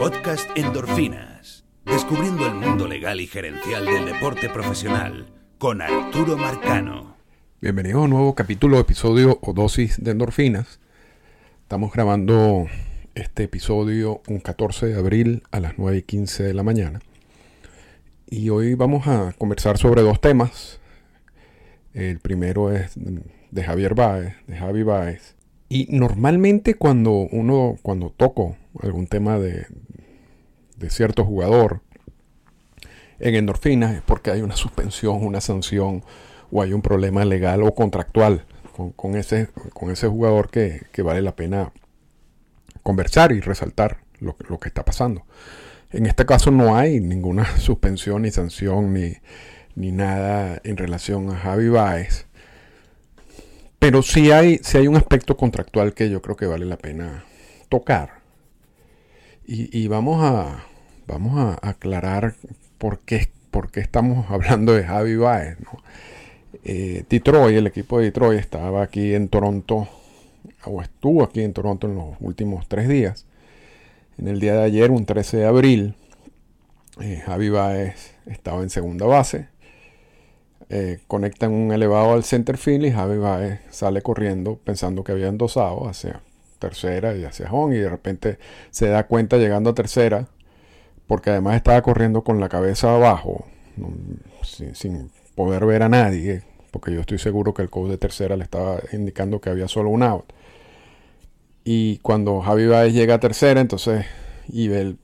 Podcast Endorfinas. Descubriendo el mundo legal y gerencial del deporte profesional con Arturo Marcano. Bienvenido a un nuevo capítulo, episodio o dosis de endorfinas. Estamos grabando este episodio un 14 de abril a las 9 y 15 de la mañana. Y hoy vamos a conversar sobre dos temas. El primero es de Javier Baez, de Javi Baez. Y normalmente cuando uno, cuando toco algún tema de, de cierto jugador en endorfinas es porque hay una suspensión, una sanción o hay un problema legal o contractual con, ese, con ese jugador que, vale la pena conversar y resaltar lo, lo, que está pasando. En este caso no hay ninguna suspensión ni sanción ni, ni nada en relación a Javi Baez. Pero sí hay, hay un aspecto contractual que yo creo que vale la pena tocar. Y, vamos, a, vamos a aclarar por qué, por qué estamos hablando de Javi Baez. Eh, Detroit, el equipo de Detroit estaba aquí en Toronto, o estuvo aquí en Toronto en los últimos tres días. En el día de ayer, un 13 de abril, eh, Javi Baez estaba en segunda base eh, conectan un elevado al center field y Javi Baez sale corriendo pensando que había endosado hacia tercera y hacia home y de repente se da cuenta llegando a tercera porque además estaba corriendo con la cabeza abajo sin, poder ver a nadie porque yo estoy seguro que el coach de tercera le estaba indicando que había solo un out y cuando Javi Baez llega a tercera entonces y ve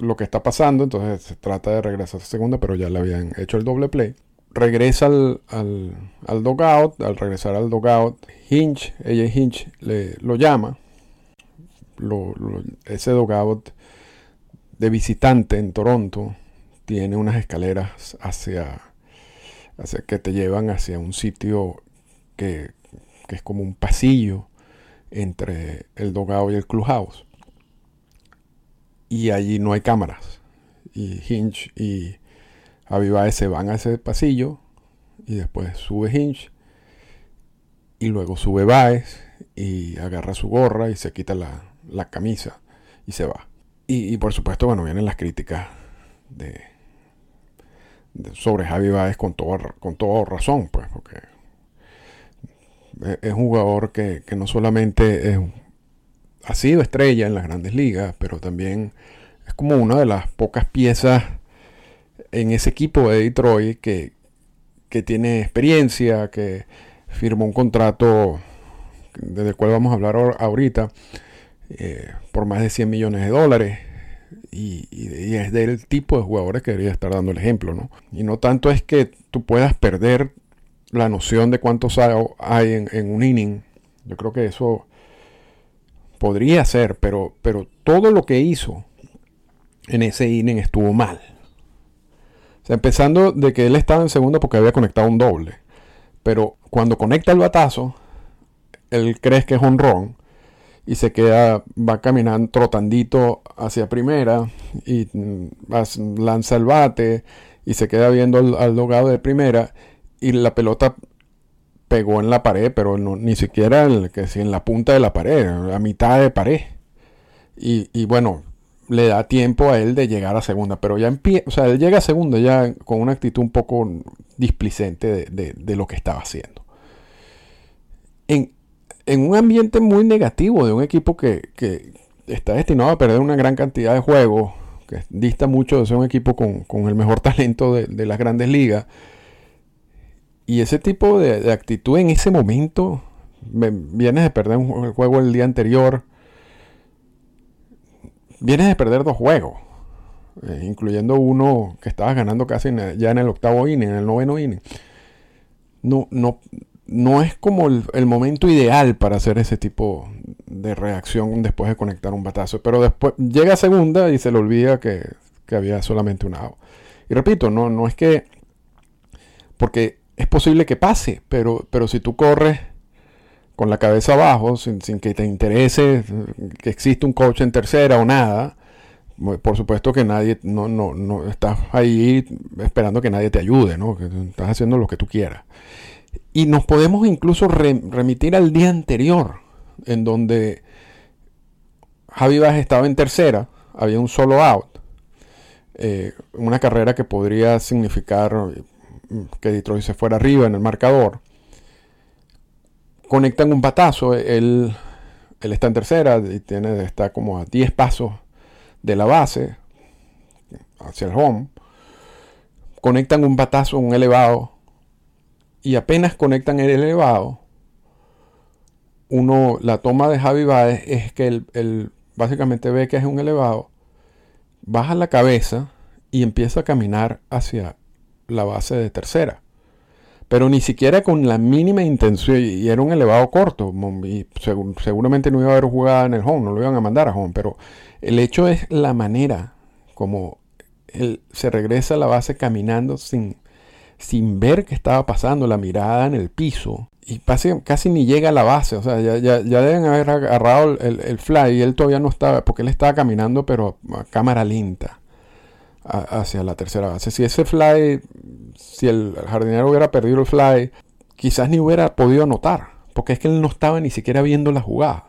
lo que está pasando entonces se trata de regresar a segunda pero ya le habían hecho el doble play regresa al, al, al, dogout. Al regresar al dogout, Hinch, ella Hinch le, lo llama. ese dogout de visitante en Toronto tiene unas escaleras hacia, hacia que te llevan hacia un sitio que, que es como un pasillo entre el dogout y el clubhouse. Y allí no hay cámaras. Y Hinch y Avivae se van a ese pasillo y después sube Hinch y luego sube Baez y agarra su gorra y se quita la, camisa y se va. Y, por supuesto, bueno, vienen las críticas de, sobre Javi Baez con toda, con toda razón, pues, porque es un jugador que, que no solamente ha sido estrella en las grandes ligas, pero también es como una de las pocas piezas en ese equipo de Detroit que, tiene experiencia, que firmó un contrato del cual vamos a hablar ahorita eh, por más de 100 millones de dólares. Y, es del tipo de jugadores que debería estar dando el ejemplo, ¿no? Y no tanto es que tú puedas perder la noción de cuántos hay en, un inning. Yo creo que eso podría ser, pero, pero todo lo que hizo en ese inning estuvo mal empezando de que él estaba en segundo porque había conectado un doble. Pero cuando conecta el batazo, él cree que es un ron y se queda, va caminando trotandito hacia primera y mm, lanza el bate y se queda viendo al, dogado de primera y la pelota pegó en la pared, pero no, ni siquiera que si en la punta de la pared, a mitad de pared. Y, y bueno, le da tiempo a él de llegar a segunda, pero ya empieza, o sea, él llega a segunda ya con una actitud un poco displicente de, lo que estaba haciendo. En, un ambiente muy negativo de un equipo que, está destinado a perder una gran cantidad de juegos, que dista mucho de ser un equipo con, el mejor talento de, las grandes ligas, y ese tipo de, actitud en ese momento, vienes de perder un juego el día anterior, vienes de perder dos juegos, eh, incluyendo uno que estabas ganando casi ya en el octavo inning, en el noveno inning. No, no, no es como el, momento ideal para hacer ese tipo de reacción después de conectar un batazo. Pero después llega segunda y se le olvida que, había solamente un out. Y repito, no, no es que. Porque es posible que pase, pero, pero si tú corres con la cabeza abajo, sin, que te interese que existe un coach en tercera o nada, por supuesto que nadie, no, no, no estás ahí esperando que nadie te ayude, ¿no? Que estás haciendo lo que tú quieras. Y nos podemos incluso remitir al día anterior, en donde Javi Baez estaba en tercera, había un solo out. Eh, una carrera que podría significar mm, que Detroit se fuera arriba en el marcador. Conectan un batazo, él, él está en tercera y tiene, está como a 10 pasos de la base hacia el home. Conectan un batazo, un elevado, y apenas conectan el elevado, uno, la toma de Javi Baez es que él, básicamente ve que es un elevado, baja la cabeza y empieza a caminar hacia la base de tercera. Pero ni siquiera con la mínima intención, y era un elevado corto, y seguramente no iba a haber jugada en el home, no lo iban a mandar a home, pero el hecho es la manera como él se regresa a la base caminando sin, sin ver qué estaba pasando, la mirada en el piso, y casi, ni llega a la base. O sea, ya, ya, deben haber agarrado el, fly y él todavía no estaba, porque él estaba caminando, pero a cámara lenta hacia la tercera base. Si ese fly, si el jardinero hubiera perdido el fly, quizás ni hubiera podido anotar, porque es que él no estaba ni siquiera viendo la jugada.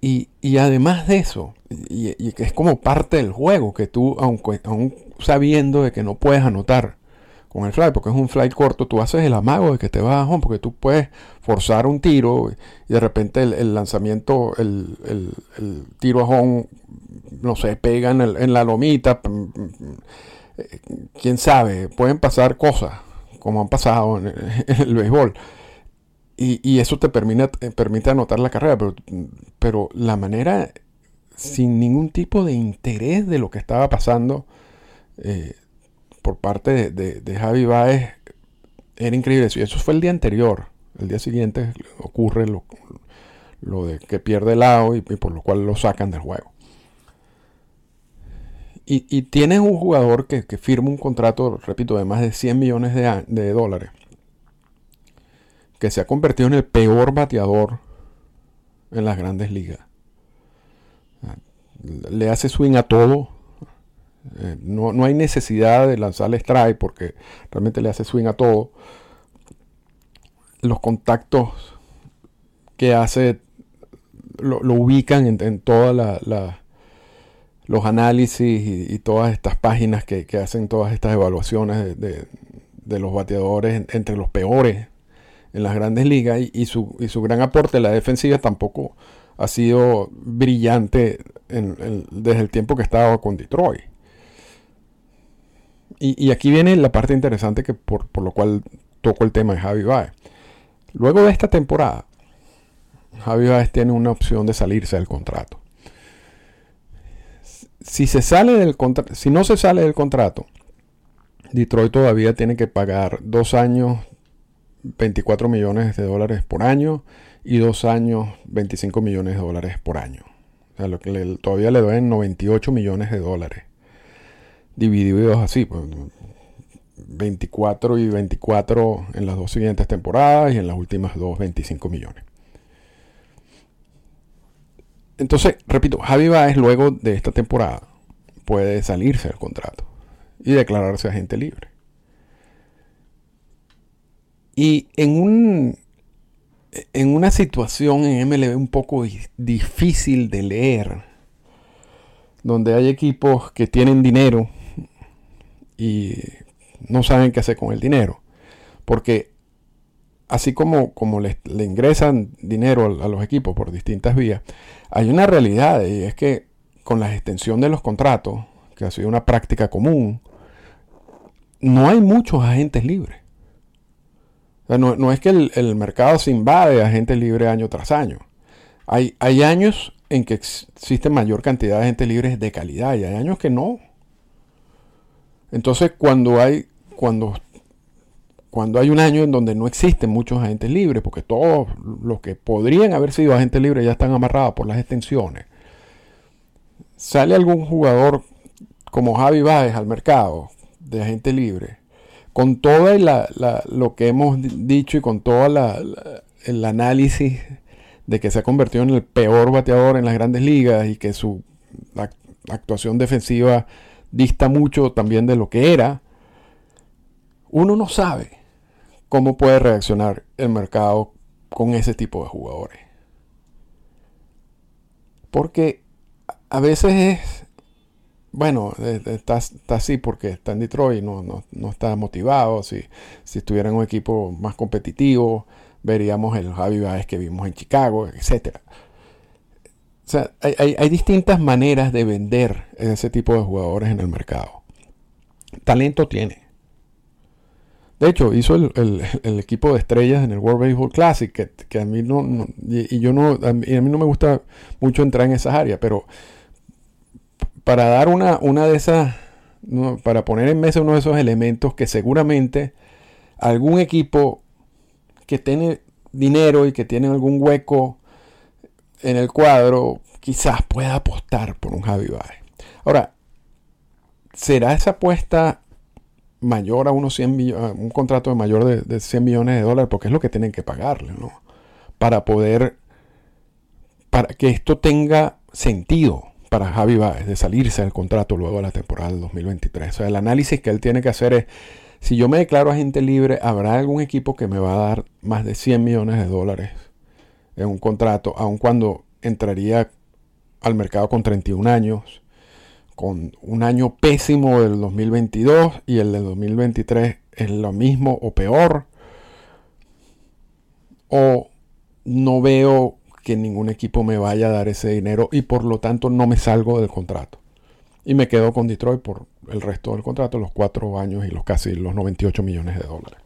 Y, además de eso, y, que es como parte del juego, que tú, aunque, aún sabiendo de que no puedes anotar, con el fly, porque es un fly corto, tú haces el amago de que te vas a home, porque tú puedes forzar un tiro y de repente el, lanzamiento, el, tiro a home, no sé, pega en, la lomita, quién sabe, pueden pasar cosas, como han pasado en, el béisbol. Y, eso te permite, permite anotar la carrera, pero, pero la manera sin ningún tipo de interés de lo que estaba pasando, eh, por parte de, Javi Baez era increíble. Y eso fue el día anterior. El día siguiente ocurre lo, de que pierde el lado y, por lo cual lo sacan del juego. Y, y tienes un jugador que, firma un contrato, repito, de más de 100 millones de, de dólares, que se ha convertido en el peor bateador en las grandes ligas. Le hace swing a todo, eh, no, hay necesidad de lanzarle strike porque realmente le hace swing a todo. Los contactos que hace lo, ubican en, todos los análisis y, todas estas páginas que, hacen todas estas evaluaciones de, los bateadores entre los peores en las grandes ligas y, su, gran aporte en la defensiva tampoco ha sido brillante desde el tiempo que estaba con Detroit. Y, aquí viene la parte interesante que por, lo cual toco el tema de Javi Baez. Luego de esta temporada, Javi Baez tiene una opción de salirse del contrato. Si se sale del si no se sale del contrato, Detroit todavía tiene que pagar dos años 24 millones de dólares por año y dos años 25 millones de dólares por año. O sea, lo que todavía le deben 98 millones de dólares divididos así, 24 pues, y 24 en las dos siguientes temporadas y en las últimas dos 25 millones. Entonces, repito, Javi Baez luego de esta temporada puede salirse del contrato y declararse agente libre. Y en un en una situación en MLB un poco difícil de leer, donde hay equipos que tienen dinero y no saben qué hacer con el dinero. Porque así como, como le, ingresan dinero a, los equipos por distintas vías, hay una realidad y es que con la extensión de los contratos, que ha sido una práctica común, no hay muchos agentes libres. no, es que el, mercado se invade de agentes libres año tras año. Hay, hay años en que existe mayor cantidad de agentes libres de calidad y hay años que no. Entonces, cuando hay, cuando, cuando hay un año en donde no existen muchos agentes libres, porque todos los que podrían haber sido agentes libres ya están amarrados por las extensiones, sale algún jugador como Javi Báez al mercado de agente libre, con todo lo que hemos dicho y con todo el análisis de que se ha convertido en el peor bateador en las grandes ligas y que su actuación defensiva dista mucho también de lo que era, uno no sabe cómo puede reaccionar el mercado con ese tipo de jugadores. Porque a veces es, bueno, está, así porque está en Detroit, no, no, está motivado. Si, si estuviera en un equipo más competitivo, veríamos el Javi Baez que vimos en Chicago, etc. Hay, distintas maneras de vender ese tipo de jugadores en el mercado. Talento tiene. De hecho, hizo el, equipo de estrellas en el World Baseball Classic, que, a mí no, y, yo no, a mí, no me gusta mucho entrar en esas áreas, pero para dar una, una de esas, para poner en mesa uno de esos elementos que seguramente algún equipo que tiene dinero y que tiene algún hueco en el cuadro, quizás pueda apostar por un Javi Baez. Ahora, ¿será esa apuesta mayor a unos 100 millones, un contrato de mayor de, 100 millones de dólares? Porque es lo que tienen que pagarle, ¿no? Para poder, para que esto tenga sentido para Javi Baez de salirse del contrato luego de la temporada del 2023. O sea, el análisis que él tiene que hacer es, si yo me declaro agente libre, ¿habrá algún equipo que me va a dar más de 100 millones de dólares en un contrato, aun cuando entraría al mercado con 31 años, con un año pésimo del 2022 y el del 2023 es lo mismo o peor? ¿O no veo que ningún equipo me vaya a dar ese dinero y por lo tanto no me salgo del contrato. Y me quedo con Detroit por el resto del contrato, los cuatro años y los casi los 98 millones de dólares.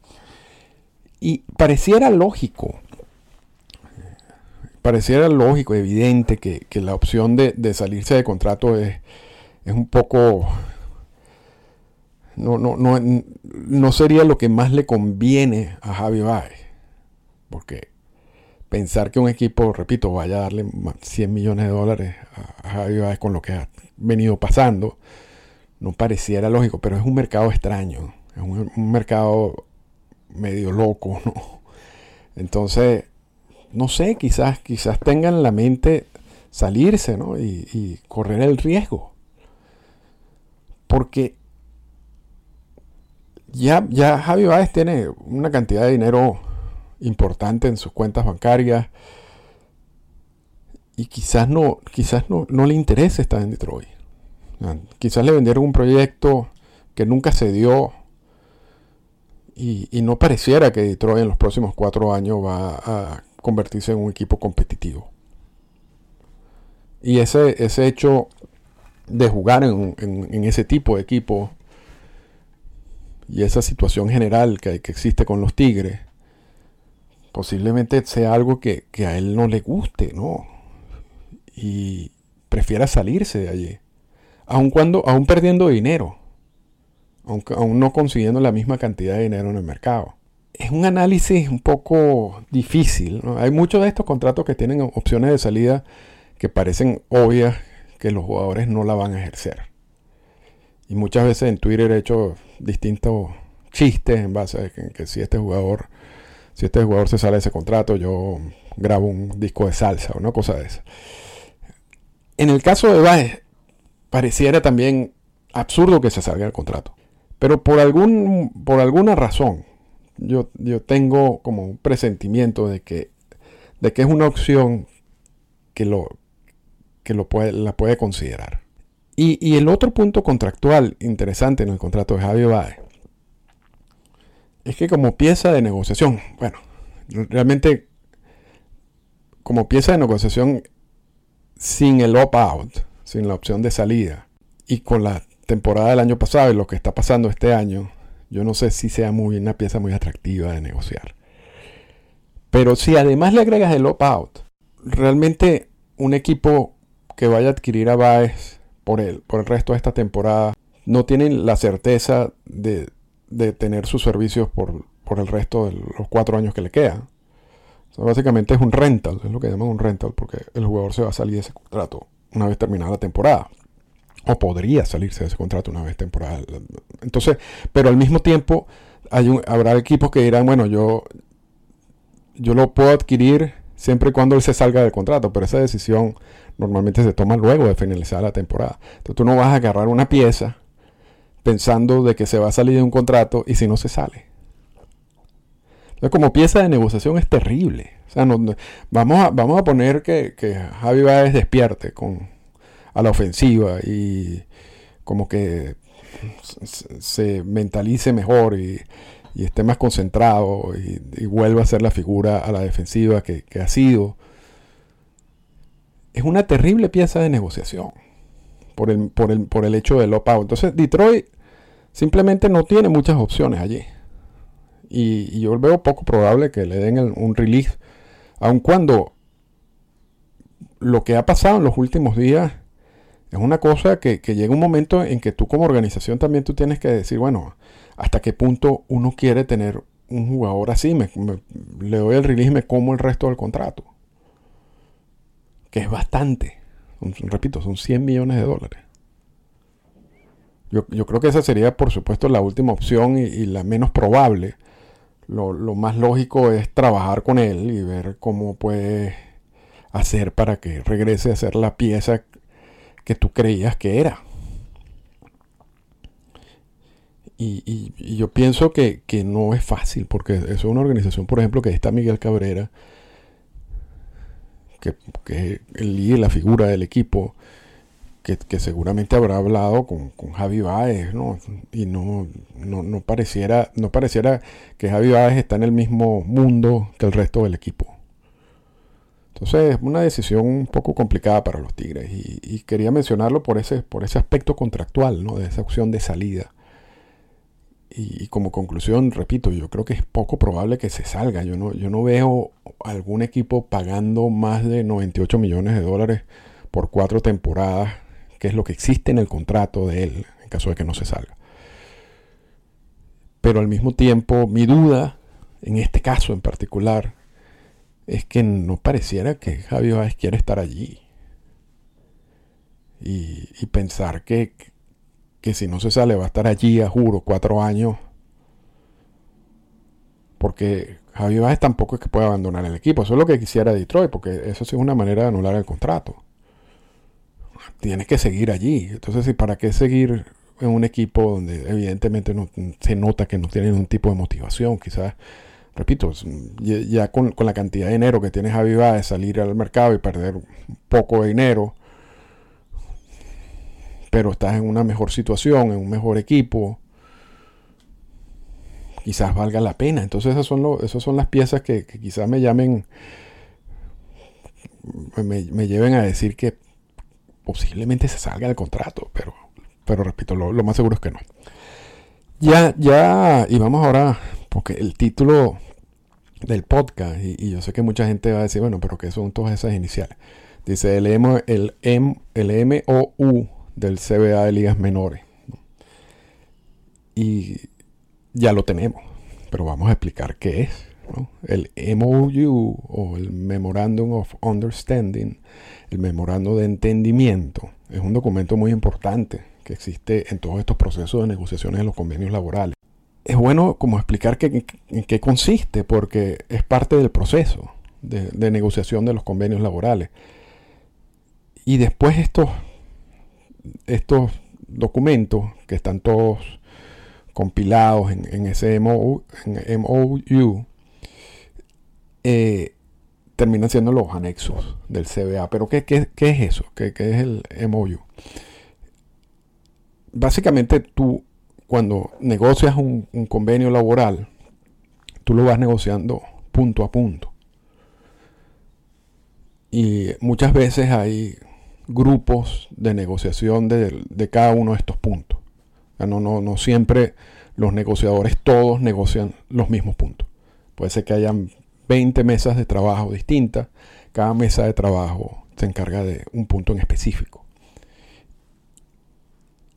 Y pareciera lógico, pareciera lógico, evidente que, la opción de, salirse de contrato es, es un poco no, no, no, no, sería lo que más le conviene a Javi Baez. Porque pensar que un equipo, repito, vaya a darle 100 millones de dólares a Javi con lo que ha venido pasando, no pareciera lógico, pero es un mercado extraño, es un, mercado medio loco, ¿no? Entonces, no sé, quizás, quizás tengan en la mente salirse, ¿no? Y, y correr el riesgo. Porque ya, ya Javi Baez tiene una cantidad de dinero importante en sus cuentas bancarias. Y quizás no, quizás no, no le interese estar en Detroit. Quizás le vendieron un proyecto que nunca se dio. Y, no pareciera que Detroit en los próximos cuatro años va a convertirse en un equipo competitivo. Y ese, ese hecho de jugar en, ese tipo de equipo y esa situación general que, que existe con los Tigres posiblemente sea algo que, a él no le guste, ¿no? Y prefiera salirse de allí. Aun cuando, aún perdiendo dinero. Aunque, aún no consiguiendo la misma cantidad de dinero en el mercado. Es un análisis un poco difícil. Hay muchos de estos contratos que tienen opciones de salida que parecen obvias que los jugadores no la van a ejercer. Y muchas veces en Twitter he hecho distintos chistes en base a que si este jugador si este jugador se sale de ese contrato, yo grabo un disco de salsa o una cosa de esa. En el caso de Baez, pareciera también absurdo que se salga del contrato. Pero por, algún, por alguna razón, yo, yo tengo como un presentimiento de que, de que es una opción que, lo, que lo puede, la puede considerar. Y, y, el otro punto contractual interesante en el contrato de Javier Baez es que como pieza de negociación, bueno, realmente como pieza de negociación sin el opt-out, sin la opción de salida, y con la temporada del año pasado y lo que está pasando este año, yo no sé si sea muy, una pieza muy atractiva de negociar. Pero si además le agregas el opt-out, realmente un equipo que vaya a adquirir a Baez por el, por el resto de esta temporada no tiene la certeza de, de tener sus servicios por, el resto de los cuatro años que le quedan. básicamente es un rental, es lo que llaman un rental, porque el jugador se va a salir de ese contrato una vez terminada la temporada. O podría salirse de ese contrato una vez temporada. Entonces, pero al mismo tiempo hay un, habrá equipos que dirán, bueno, yo, yo lo puedo adquirir siempre y cuando él se salga del contrato, pero esa decisión normalmente se toma luego de finalizar la temporada. Entonces tú no vas a agarrar una pieza pensando de que se va a salir de un contrato y si no se sale. Entonces, como pieza de negociación es terrible. O sea, vamos, a, vamos a poner que, que Javi Baez despierte con a la ofensiva y como que se mentalice mejor y, esté más concentrado y, vuelva a ser la figura a la defensiva que, ha sido. Es una terrible pieza de negociación por el, por el, por el hecho del opt Entonces Detroit simplemente no tiene muchas opciones allí. Y, yo veo poco probable que le den un release, aun cuando lo que ha pasado en los últimos días es una cosa que, llega un momento en que tú como organización también tú tienes que decir, bueno, hasta qué punto uno quiere tener un jugador así, me, le doy el release y me como el resto del contrato. Que es bastante. repito, son 100 millones de dólares. Yo, creo que esa sería, por supuesto, la última opción y, la menos probable. Lo, lo, más lógico es trabajar con él y ver cómo puede hacer para que regrese a ser la pieza que tú creías que era. Y, yo pienso que, no es fácil, porque es una organización, por ejemplo, que está Miguel Cabrera, que, que el líder, la figura del equipo, que, seguramente habrá hablado con, Javi Baez, ¿no? Y no, no, no, pareciera, no pareciera que Javi Baez está en el mismo mundo que el resto del equipo. Entonces, es una decisión un poco complicada para los Tigres y, quería mencionarlo por ese, por ese aspecto contractual, ¿no? de esa opción de salida. Y, como conclusión, repito, yo creo que es poco probable que se salga. Yo no, yo no veo algún equipo pagando más de 98 millones de dólares por cuatro temporadas, que es lo que existe en el contrato de él, en caso de que no se salga. Pero al mismo tiempo, mi duda, en este caso en particular, es que no pareciera que Javi Báez quiere estar allí. Y, pensar que, que, si no se sale va a estar allí, a juro, cuatro años. Porque Javi Báez tampoco es que pueda abandonar el equipo. Eso es lo que quisiera Detroit, porque eso sí es una manera de anular el contrato. Tienes que seguir allí. Entonces, ¿para qué seguir en un equipo donde evidentemente no, se nota que no tienen un tipo de motivación? Quizás repito, ya con, la cantidad de dinero que tiene Javi de salir al mercado y perder poco de dinero, pero estás en una mejor situación, en un mejor equipo, quizás valga la pena. Entonces esas son, son las piezas que, quizás me llamen, me, lleven a decir que posiblemente se salga del contrato, pero, pero repito, lo, lo más seguro es que no. Ya, ya, y vamos ahora porque el título del podcast, y, yo sé que mucha gente va a decir, bueno, pero ¿qué son todas esas iniciales? Dice el, M, el, M, el MOU del CBA de ligas menores. Y ya lo tenemos, pero vamos a explicar qué es. El MOU o el Memorandum of Understanding, el Memorando de Entendimiento, es un documento muy importante que existe en todos estos procesos de negociaciones de los convenios laborales es bueno como explicar qué, en qué consiste, porque es parte del proceso de, negociación de los convenios laborales. Y después estos, estos documentos que están todos compilados en, ese MOU, eh, terminan siendo los anexos del CBA. Pero ¿qué, qué, es eso? ¿Qué, ¿Qué, es el MOU? Básicamente tú cuando negocias un, convenio laboral, tú lo vas negociando punto a punto. Y muchas veces hay grupos de negociación de, cada uno de estos puntos. no, no, no siempre los negociadores todos negocian los mismos puntos. Puede ser que hayan 20 mesas de trabajo distintas. Cada mesa de trabajo se encarga de un punto en específico.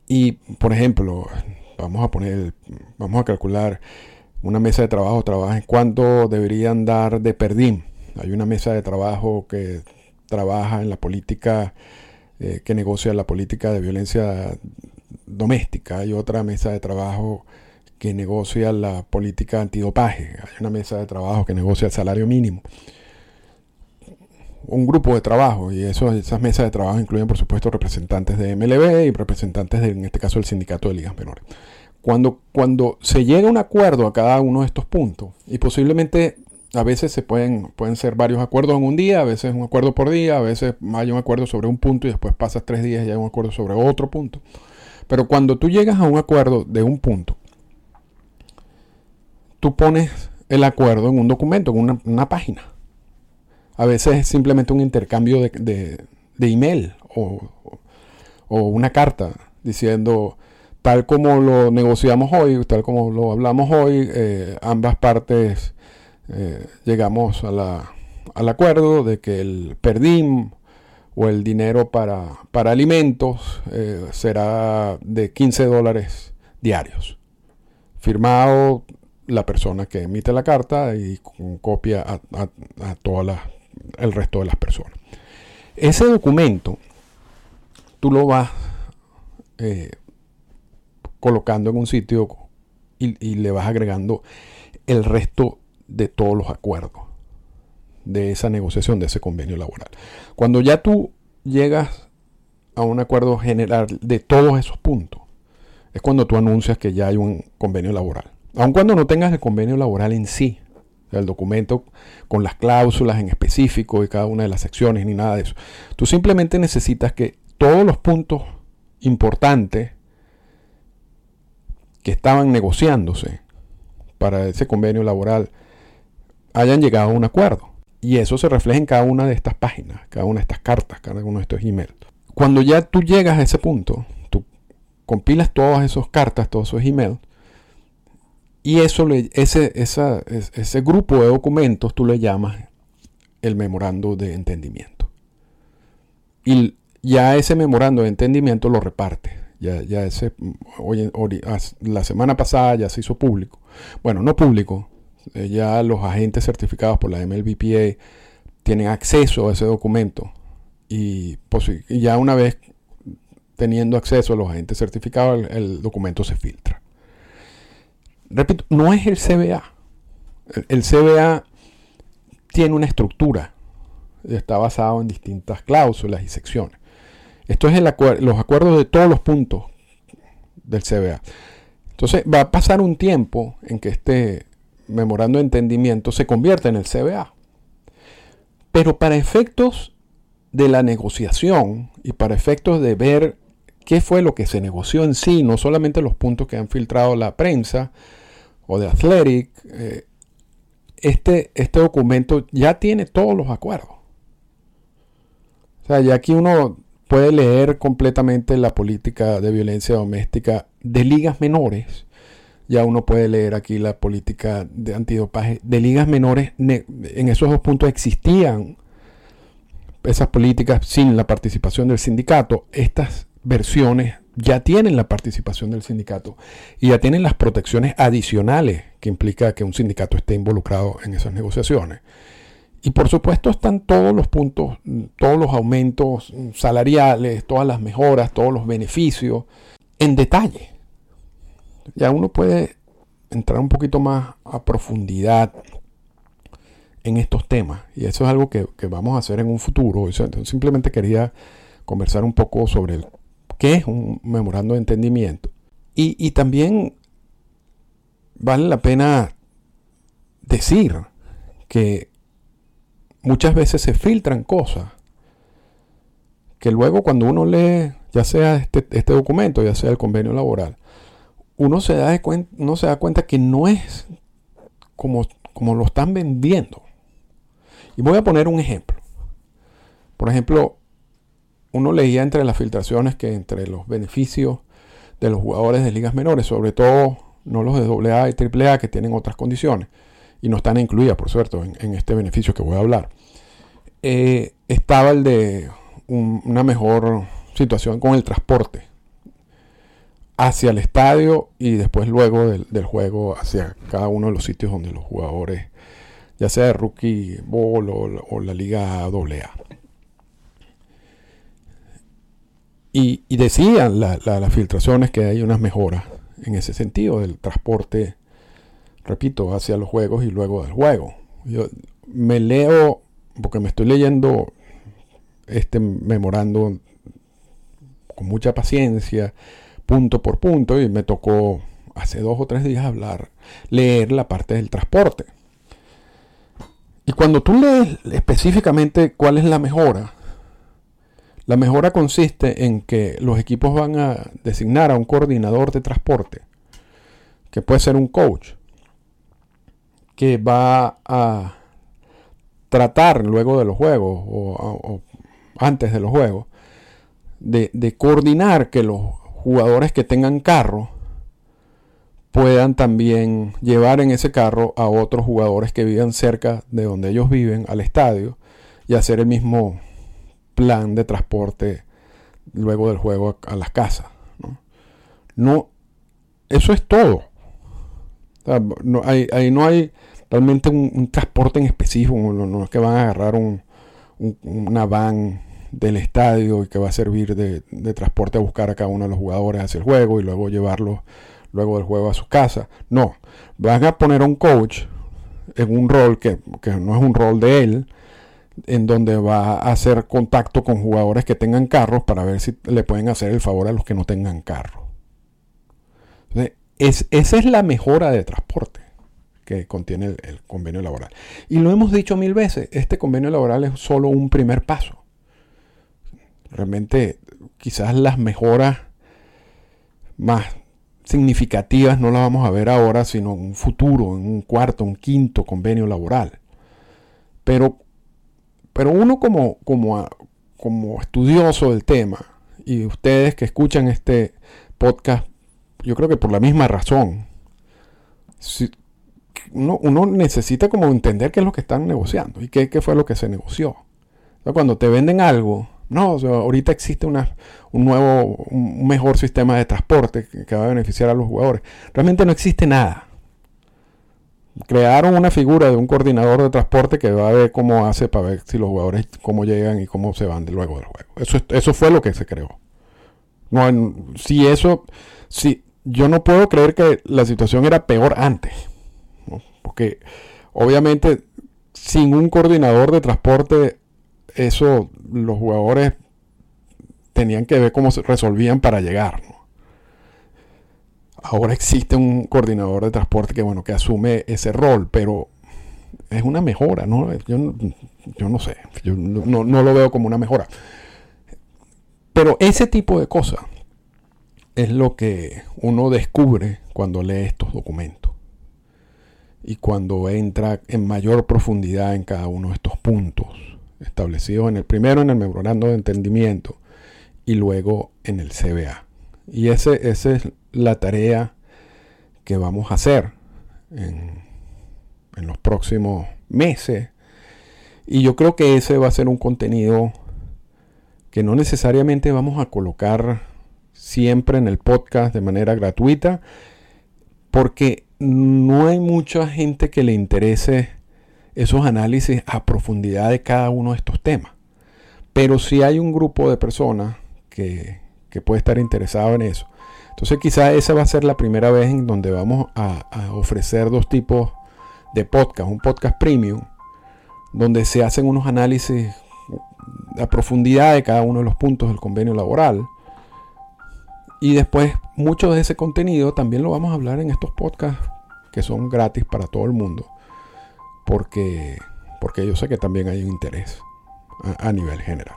Y, por ejemplo, vamos a poner, vamos a calcular una mesa de trabajo trabaja en cuánto deberían dar de perdín. Hay una mesa de trabajo que trabaja en la política, eh, que negocia la política de violencia doméstica. Hay otra mesa de trabajo que negocia la política antidopaje. Hay una mesa de trabajo que negocia el salario mínimo. Un grupo de trabajo, y eso, esas mesas de trabajo incluyen, por supuesto, representantes de MLB y representantes, de, en este caso, del sindicato de ligas menores. Cuando, cuando se llega a un acuerdo a cada uno de estos puntos, y posiblemente a veces se pueden, pueden ser varios acuerdos en un día, a veces un acuerdo por día, a veces hay un acuerdo sobre un punto y después pasas tres días y hay un acuerdo sobre otro punto. Pero cuando tú llegas a un acuerdo de un punto, tú pones el acuerdo en un documento, en una, página. A veces es simplemente un intercambio de, email o, una carta diciendo tal como lo negociamos hoy, tal como lo hablamos hoy, eh, ambas partes eh, llegamos al acuerdo de que el perdim o el dinero para, para alimentos eh, será de 15 dólares diarios. Firmado la persona que emite la carta y copia a, a, todo el resto de las personas. Ese documento tú lo vas eh, colocando en un sitio y, y le vas agregando el resto de todos los acuerdos de esa negociación, de ese convenio laboral. Cuando ya tú llegas a un acuerdo general de todos esos puntos, es cuando tú anuncias que ya hay un convenio laboral. Aun cuando no tengas el convenio laboral en sí, el documento con las cláusulas en específico y cada una de las secciones ni nada de eso. Tú simplemente necesitas que todos los puntos importantes que estaban negociándose para ese convenio laboral hayan llegado a un acuerdo. Y eso se refleja en cada una de estas páginas, cada una de estas cartas, cada uno de estos emails. Cuando ya tú llegas a ese punto, tú compilas todas esas cartas, todos esos emails, y eso le, ese, ese grupo de documentos tú le llamas el memorando de entendimiento. Y ya ese memorando de entendimiento lo reparte. Ya, ya ese, hoy, la semana pasada ya se hizo público. Bueno, no público. Eh, ya los agentes certificados por la MLBPA tienen acceso a ese documento. Y, ya una vez teniendo acceso a los agentes certificados, el documento se filtra repito, no es el CBA. El, CBA tiene una estructura, está basado en distintas cláusulas y secciones. Esto es el los acuerdos de todos los puntos del CBA. Entonces va a pasar un tiempo en que este memorando de entendimiento se convierta en el CBA. Pero para efectos de la negociación y para efectos de ver qué fue lo que se negoció en sí, no solamente los puntos que han filtrado la prensa o de Athletic, eh, este, este documento ya tiene todos los acuerdos. O sea, ya aquí uno puede leer completamente la política de violencia doméstica de ligas menores. Ya uno puede leer aquí la política de antidopaje de ligas menores. En esos dos puntos existían esas políticas sin la participación del sindicato. Estas versiones ya tienen la participación del sindicato y ya tienen las protecciones adicionales que implica que un sindicato esté involucrado en esas negociaciones. Y por supuesto están todos los puntos, todos los aumentos salariales, todas las mejoras, todos los beneficios en detalle. Ya uno puede entrar un poquito más a profundidad en estos temas. Y eso es algo que, vamos a hacer en un futuro. simplemente quería conversar un poco sobre el qué es un memorando de entendimiento. Y, también vale la pena decir que muchas veces se filtran cosas que luego cuando uno lee, ya sea este, este documento, ya sea el convenio laboral, uno se da, uno se da cuenta que no es como, como lo están vendiendo. Y voy a poner un ejemplo. Por ejemplo, uno leía entre las filtraciones que entre los beneficios de los jugadores de ligas menores, sobre todo no los de AA y AAA que tienen otras condiciones y no están incluidas, por cierto, en, este beneficio que voy a hablar, eh, estaba el de una mejor situación con el transporte hacia el estadio y después luego del, juego hacia cada uno de los sitios donde los jugadores, ya sea de rookie ball o, o la liga AA. Y, decían las filtraciones que hay unas mejoras en ese sentido del transporte, repito, hacia los juegos y luego del juego. Yo me leo, porque me estoy leyendo este memorando con mucha paciencia, punto por punto, y me tocó hace dos o tres días hablar, leer la parte del transporte. cuando tú lees específicamente cuál es la mejora, la mejora consiste en que los equipos van a designar a un coordinador de transporte, que puede ser un coach, que va a tratar luego de los juegos o, antes de los juegos, de, de, coordinar que los jugadores que tengan carro puedan también llevar en ese carro a otros jugadores que vivan cerca de donde ellos viven al estadio y hacer el mismo plan de transporte luego del juego a, las casas. ¿no? eso es todo. no, ahí no hay realmente un, transporte en específico, no, es que van a agarrar un, una van del estadio y que va a servir de, transporte a buscar a cada uno de los jugadores hacia el juego y luego llevarlos luego del juego a su casa. No, van a poner a un coach en un rol que no es un rol de él, en donde va a hacer contacto con jugadores que tengan carros para ver si le pueden hacer el favor a los que no tengan carro. es, esa es la mejora de transporte que contiene el, convenio laboral. Y lo hemos dicho mil veces, este convenio laboral es solo un primer paso. Realmente quizás las mejoras más significativas no las vamos a ver ahora, sino en un futuro, en un cuarto, un quinto convenio laboral. Pero pero uno como, como, como estudioso del tema, y ustedes que escuchan este podcast, yo creo que por la misma razón, uno, necesita como entender qué es lo que están negociando y qué, fue lo que se negoció. cuando te venden algo, no, ahorita existe una, un nuevo, un mejor sistema de transporte que va a beneficiar a los jugadores. Realmente no existe nada crearon una figura de un coordinador de transporte que va a ver cómo hace para ver si los jugadores cómo llegan y cómo se van de luego del juego. Eso, eso fue lo que se creó. No, si eso, si yo no puedo creer que la situación era peor antes, porque obviamente sin un coordinador de transporte, eso los jugadores tenían que ver cómo se resolvían para llegar. Ahora existe un coordinador de transporte que, bueno, que asume ese rol, pero es una mejora, ¿no? Yo, no sé, yo no, lo veo como una mejora. Pero ese tipo de cosas es lo que uno descubre cuando lee estos documentos y cuando entra en mayor profundidad en cada uno de estos puntos establecidos en el primero en el memorando de entendimiento y luego en el CBA. Y ese, esa es la tarea que vamos a hacer en, en los próximos meses. Y yo creo que ese va a ser un contenido que no necesariamente vamos a colocar siempre en el podcast de manera gratuita, porque no hay mucha gente que le interese esos análisis a profundidad de cada uno de estos temas. Pero si hay un grupo de personas que, que puede estar interesado en eso. Entonces quizá esa va a ser la primera vez en donde vamos a, ofrecer dos tipos de podcast. Un podcast premium, donde se hacen unos análisis a profundidad de cada uno de los puntos del convenio laboral. Y después mucho de ese contenido también lo vamos a hablar en estos podcasts que son gratis para todo el mundo. Porque, porque yo sé que también hay un interés a nivel general.